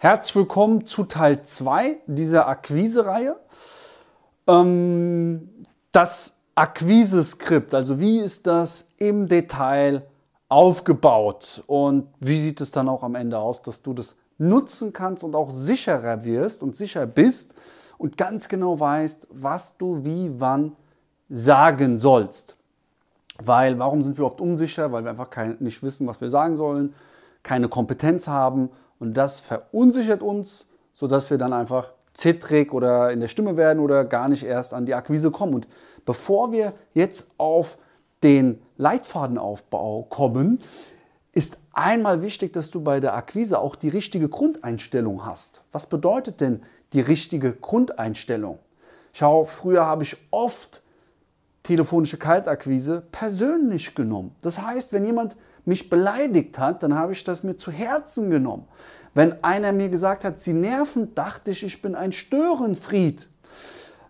Herzlich willkommen zu Teil 2 dieser Akquise-Reihe. Ähm, das Akquise-Skript, also wie ist das im Detail aufgebaut und wie sieht es dann auch am Ende aus, dass du das nutzen kannst und auch sicherer wirst und sicher bist und ganz genau weißt, was du wie wann sagen sollst. Weil, warum sind wir oft unsicher? Weil wir einfach kein, nicht wissen, was wir sagen sollen, keine Kompetenz haben und das verunsichert uns, sodass wir dann einfach zittrig oder in der Stimme werden oder gar nicht erst an die Akquise kommen. Und bevor wir jetzt auf den Leitfadenaufbau kommen, ist einmal wichtig, dass du bei der Akquise auch die richtige Grundeinstellung hast. Was bedeutet denn die richtige Grundeinstellung? Schau, früher habe ich oft telefonische Kaltakquise persönlich genommen. Das heißt, wenn jemand mich beleidigt hat, dann habe ich das mir zu Herzen genommen. Wenn einer mir gesagt hat, sie nerven, dachte ich, ich bin ein Störenfried.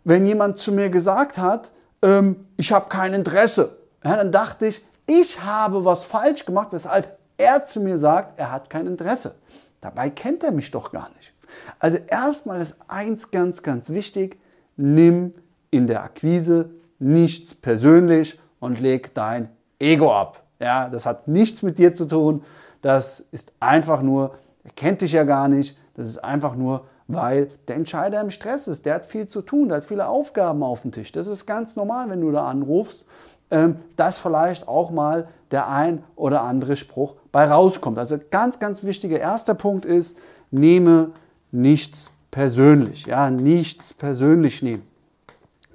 Wenn jemand zu mir gesagt hat, ähm, ich habe kein Interesse, ja, dann dachte ich, ich habe was falsch gemacht, weshalb er zu mir sagt, er hat kein Interesse. Dabei kennt er mich doch gar nicht. Also erstmal ist eins ganz, ganz wichtig, nimm in der Akquise nichts persönlich und leg dein Ego ab. Ja, das hat nichts mit dir zu tun. Das ist einfach nur, er kennt dich ja gar nicht. Das ist einfach nur, weil der Entscheider im Stress ist. Der hat viel zu tun, der hat viele Aufgaben auf dem Tisch. Das ist ganz normal, wenn du da anrufst, ähm, dass vielleicht auch mal der ein oder andere Spruch bei rauskommt. Also ganz, ganz wichtiger erster Punkt ist, nehme nichts persönlich. Ja, nichts persönlich nehmen.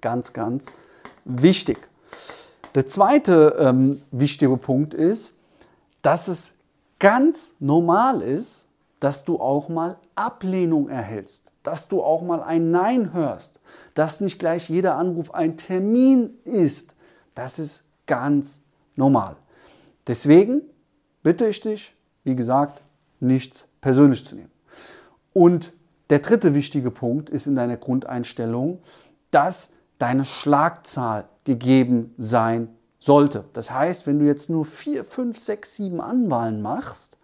Ganz, ganz wichtig. Der zweite ähm, wichtige Punkt ist, dass es ganz normal ist, dass du auch mal Ablehnung erhältst, dass du auch mal ein Nein hörst, dass nicht gleich jeder Anruf ein Termin ist. Das ist ganz normal. Deswegen bitte ich dich, wie gesagt, nichts persönlich zu nehmen. Und der dritte wichtige Punkt ist in deiner Grundeinstellung, dass deine Schlagzahl gegeben sein sollte. Das heißt, wenn du jetzt nur 4, 5, 6, 7 Anwahlen machst,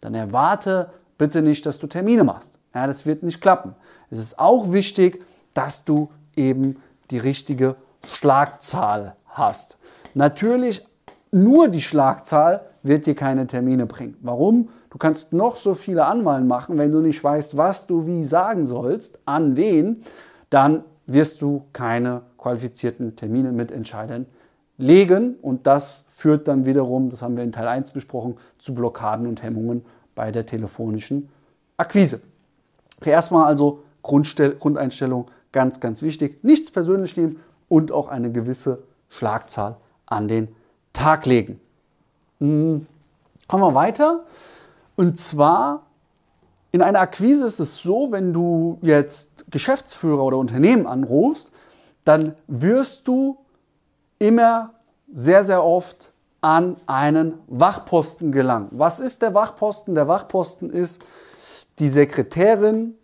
dann erwarte bitte nicht, dass du Termine machst. Ja, das wird nicht klappen. Es ist auch wichtig, dass du eben die richtige Schlagzahl hast. Natürlich, nur die Schlagzahl wird dir keine Termine bringen. Warum? Du kannst noch so viele Anwahlen machen, wenn du nicht weißt, was du wie sagen sollst, an wen, dann wirst du keine qualifizierten Termine mit Entscheidern legen und das führt dann wiederum, das haben wir in Teil 1 besprochen, zu Blockaden und Hemmungen bei der telefonischen Akquise. Okay, erstmal also Grundeinstellung ganz, ganz wichtig. Nichts persönlich nehmen und auch eine gewisse Schlagzahl an den Tag legen. Hm, kommen wir weiter. Und zwar in einer Akquise ist es so, wenn du jetzt Geschäftsführer oder Unternehmen anrufst, dann wirst du immer sehr, sehr oft an einen Wachposten gelangen. Was ist der Wachposten? Der Wachposten ist die Sekretärin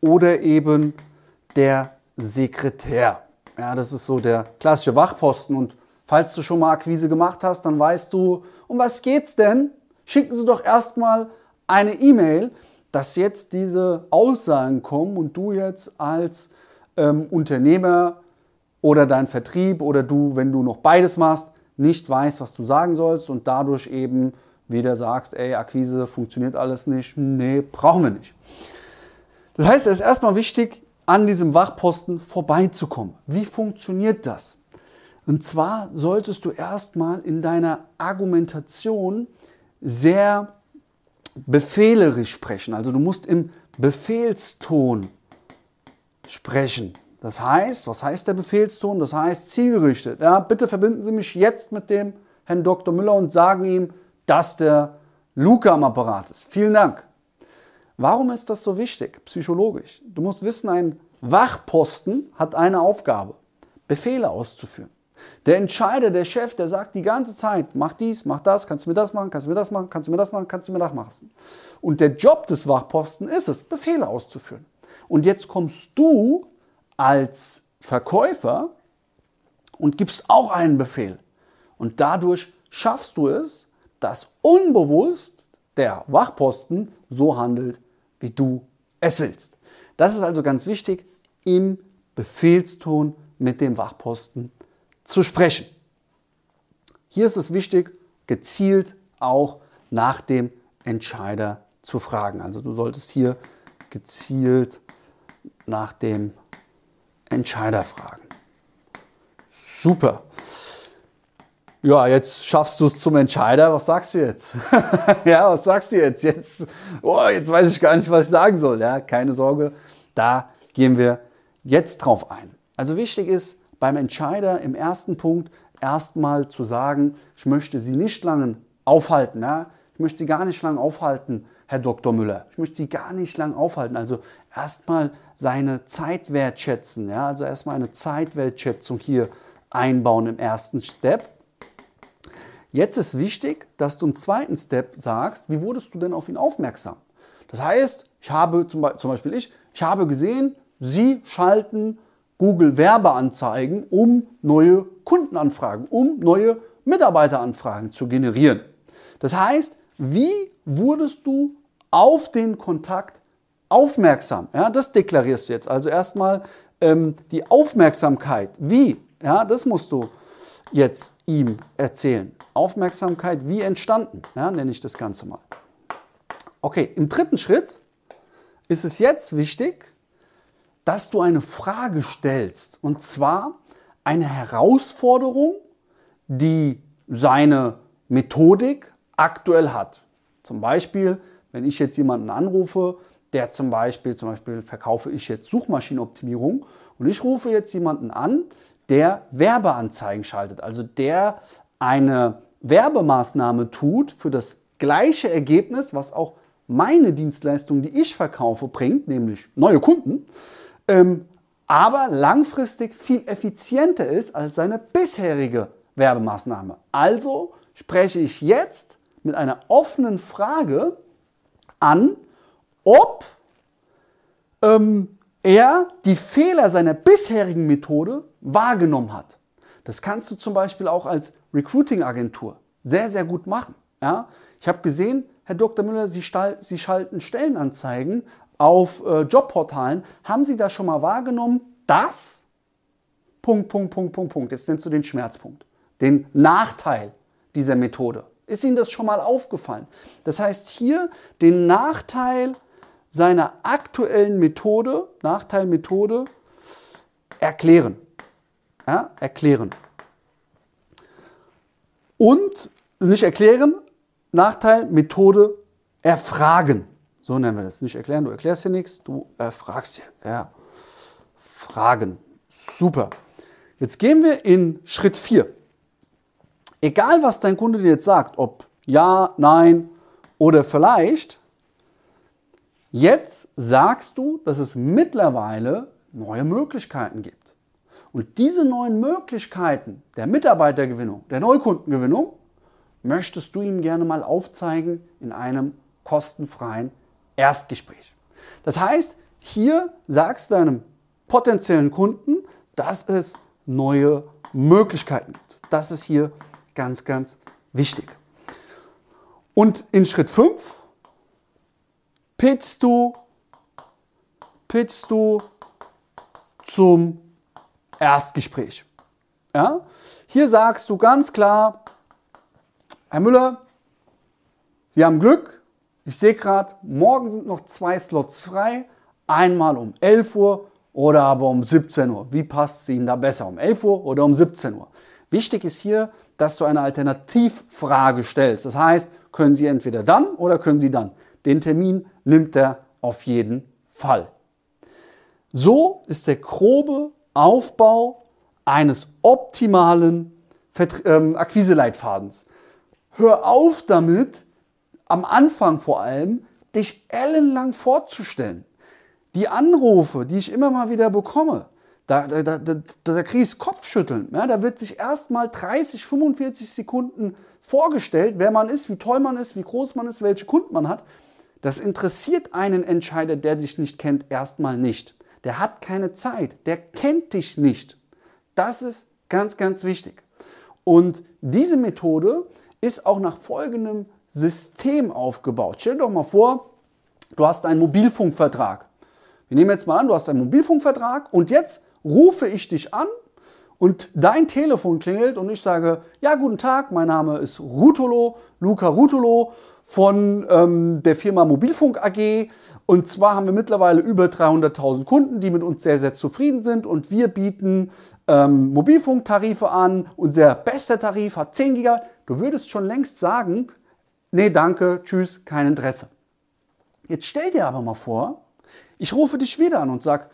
oder eben der Sekretär. Ja, das ist so der klassische Wachposten. Und falls du schon mal Akquise gemacht hast, dann weißt du, um was geht's denn? Schicken Sie doch erstmal eine E-Mail, dass jetzt diese Aussagen kommen und du jetzt als ähm, Unternehmer oder dein Vertrieb oder du, wenn du noch beides machst, nicht weißt, was du sagen sollst und dadurch eben wieder sagst, ey, Akquise funktioniert alles nicht, nee, brauchen wir nicht. Das heißt, es ist erstmal wichtig, an diesem Wachposten vorbeizukommen. Wie funktioniert das? Und zwar solltest du erstmal in deiner Argumentation sehr befehlerisch sprechen. Also du musst im Befehlston sprechen. Das heißt, was heißt der Befehlston? Das heißt zielgerichtet. Ja, bitte verbinden Sie mich jetzt mit dem Herrn Dr. Müller und sagen ihm, dass der Luca am Apparat ist. Vielen Dank. Warum ist das so wichtig, psychologisch? Du musst wissen, ein Wachposten hat eine Aufgabe, Befehle auszuführen. Der Entscheider, der Chef, der sagt die ganze Zeit, mach dies, mach das, kannst du mir das machen, kannst du mir das machen, kannst du mir das machen, kannst du mir das machen. Und der Job des Wachposten ist es, Befehle auszuführen. Und jetzt kommst du als Verkäufer und gibst auch einen Befehl. Und dadurch schaffst du es, dass unbewusst der Wachposten so handelt, wie du es willst. Das ist also ganz wichtig, im Befehlston mit dem Wachposten zu sprechen. Hier ist es wichtig, gezielt auch nach dem Entscheider zu fragen. Also du solltest hier gezielt nach dem Entscheider fragen. Super. Ja, jetzt schaffst du es zum Entscheider. Was sagst du jetzt? ja, was sagst du jetzt? Jetzt, oh, jetzt weiß ich gar nicht, was ich sagen soll. Ja, keine Sorge, da gehen wir jetzt drauf ein. Also wichtig ist beim Entscheider im ersten Punkt erstmal zu sagen, ich möchte Sie nicht lange aufhalten. Ja? Ich möchte Sie gar nicht lange aufhalten, Herr Dr. Müller. Ich möchte Sie gar nicht lange aufhalten. Also erstmal seine Zeit wertschätzen. Ja? Also erstmal eine Zeitwertschätzung hier einbauen im ersten Step. Jetzt ist wichtig, dass du im zweiten Step sagst, wie wurdest du denn auf ihn aufmerksam? Das heißt, ich habe zum Beispiel ich, ich habe gesehen, Sie schalten Google Werbeanzeigen, um neue Kundenanfragen, um neue Mitarbeiteranfragen zu generieren. Das heißt, wie wurdest du auf den Kontakt aufmerksam? Ja, das deklarierst du jetzt. Also erstmal ähm, die Aufmerksamkeit. Wie? Ja, das musst du jetzt ihm erzählen. Aufmerksamkeit, wie entstanden, ja, nenne ich das Ganze mal. Okay, im dritten Schritt ist es jetzt wichtig, dass du eine Frage stellst. Und zwar eine Herausforderung, die seine Methodik aktuell hat. Zum Beispiel, wenn ich jetzt jemanden anrufe, der zum Beispiel, zum Beispiel verkaufe ich jetzt Suchmaschinenoptimierung und ich rufe jetzt jemanden an, der Werbeanzeigen schaltet, also der eine Werbemaßnahme tut für das gleiche Ergebnis, was auch meine Dienstleistung, die ich verkaufe, bringt, nämlich neue Kunden, ähm, aber langfristig viel effizienter ist als seine bisherige Werbemaßnahme. Also spreche ich jetzt mit einer offenen Frage an, ob ähm, er die Fehler seiner bisherigen Methode wahrgenommen hat. Das kannst du zum Beispiel auch als Recruiting-Agentur sehr, sehr gut machen. Ja? Ich habe gesehen, Herr Dr. Müller, Sie, Sie schalten Stellenanzeigen auf äh, Jobportalen. Haben Sie da schon mal wahrgenommen, dass Punkt, Punkt, Punkt, Punkt, Punkt. Jetzt nennst du den Schmerzpunkt, den Nachteil dieser Methode. Ist Ihnen das schon mal aufgefallen? Das heißt, hier den Nachteil seiner aktuellen Methode, Nachteilmethode, erklären. Ja, erklären. Und nicht erklären, Nachteil, Methode erfragen. So nennen wir das. Nicht erklären, du erklärst hier nichts, du erfragst hier. Ja. Fragen. Super. Jetzt gehen wir in Schritt 4. Egal, was dein Kunde dir jetzt sagt, ob ja, nein oder vielleicht, jetzt sagst du, dass es mittlerweile neue Möglichkeiten gibt. Und diese neuen Möglichkeiten der Mitarbeitergewinnung, der Neukundengewinnung, möchtest du ihm gerne mal aufzeigen in einem kostenfreien Erstgespräch. Das heißt, hier sagst du deinem potenziellen Kunden, dass es neue Möglichkeiten gibt. Das ist hier ganz, ganz wichtig. Und in Schritt 5 pitchst du, pitchst du zum Erstgespräch. Ja? Hier sagst du ganz klar, Herr Müller, Sie haben Glück. Ich sehe gerade, morgen sind noch zwei Slots frei. Einmal um 11 Uhr oder aber um 17 Uhr. Wie passt es Ihnen da besser? Um 11 Uhr oder um 17 Uhr? Wichtig ist hier, dass du eine Alternativfrage stellst. Das heißt, können Sie entweder dann oder können Sie dann. Den Termin nimmt er auf jeden Fall. So ist der grobe Aufbau eines optimalen ähm, Akquiseleitfadens. Hör auf damit, am Anfang vor allem, dich ellenlang vorzustellen. Die Anrufe, die ich immer mal wieder bekomme, da, da, da, da, da kriege ich Kopfschütteln. Ja, da wird sich erst mal 30, 45 Sekunden vorgestellt, wer man ist, wie toll man ist, wie groß man ist, welche Kunden man hat. Das interessiert einen Entscheider, der dich nicht kennt, erstmal nicht. Der hat keine Zeit, der kennt dich nicht. Das ist ganz, ganz wichtig. Und diese Methode ist auch nach folgendem System aufgebaut. Stell dir doch mal vor, du hast einen Mobilfunkvertrag. Wir nehmen jetzt mal an, du hast einen Mobilfunkvertrag und jetzt rufe ich dich an und dein Telefon klingelt und ich sage, ja, guten Tag, mein Name ist Rutolo, Luca Rutolo von ähm, der Firma Mobilfunk AG. Und zwar haben wir mittlerweile über 300.000 Kunden, die mit uns sehr, sehr zufrieden sind. Und wir bieten ähm, Mobilfunktarife an. Unser bester Tarif hat 10 GB. Du würdest schon längst sagen, nee, danke, tschüss, kein Interesse. Jetzt stell dir aber mal vor, ich rufe dich wieder an und sage,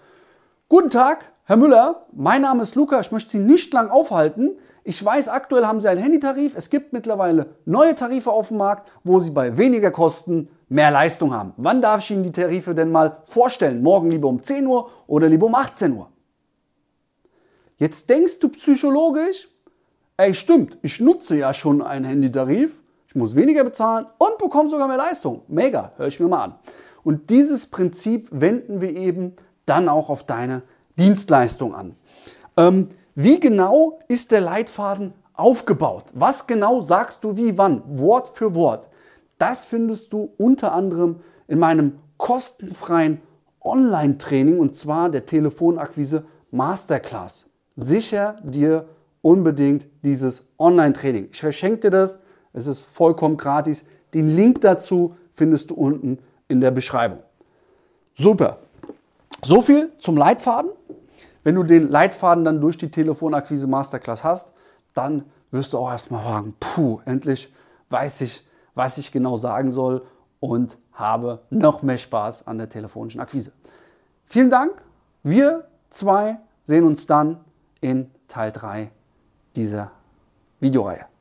guten Tag, Herr Müller, mein Name ist Luca, ich möchte Sie nicht lang aufhalten. Ich weiß, aktuell haben Sie einen Handytarif. Es gibt mittlerweile neue Tarife auf dem Markt, wo Sie bei weniger Kosten mehr Leistung haben. Wann darf ich Ihnen die Tarife denn mal vorstellen? Morgen lieber um 10 Uhr oder lieber um 18 Uhr? Jetzt denkst du psychologisch, ey stimmt, ich nutze ja schon einen Handytarif, ich muss weniger bezahlen und bekomme sogar mehr Leistung. Mega, höre ich mir mal an. Und dieses Prinzip wenden wir eben dann auch auf deine Dienstleistung an. Ähm, wie genau ist der Leitfaden aufgebaut? Was genau sagst du wie wann? Wort für Wort. Das findest du unter anderem in meinem kostenfreien Online-Training und zwar der Telefonakquise Masterclass. Sicher dir unbedingt dieses Online-Training. Ich verschenke dir das. Es ist vollkommen gratis. Den Link dazu findest du unten in der Beschreibung. Super. So viel zum Leitfaden. Wenn du den Leitfaden dann durch die Telefonakquise Masterclass hast, dann wirst du auch erstmal sagen, puh, endlich weiß ich, was ich genau sagen soll und habe noch mehr Spaß an der telefonischen Akquise. Vielen Dank. Wir zwei sehen uns dann in Teil 3 dieser Videoreihe.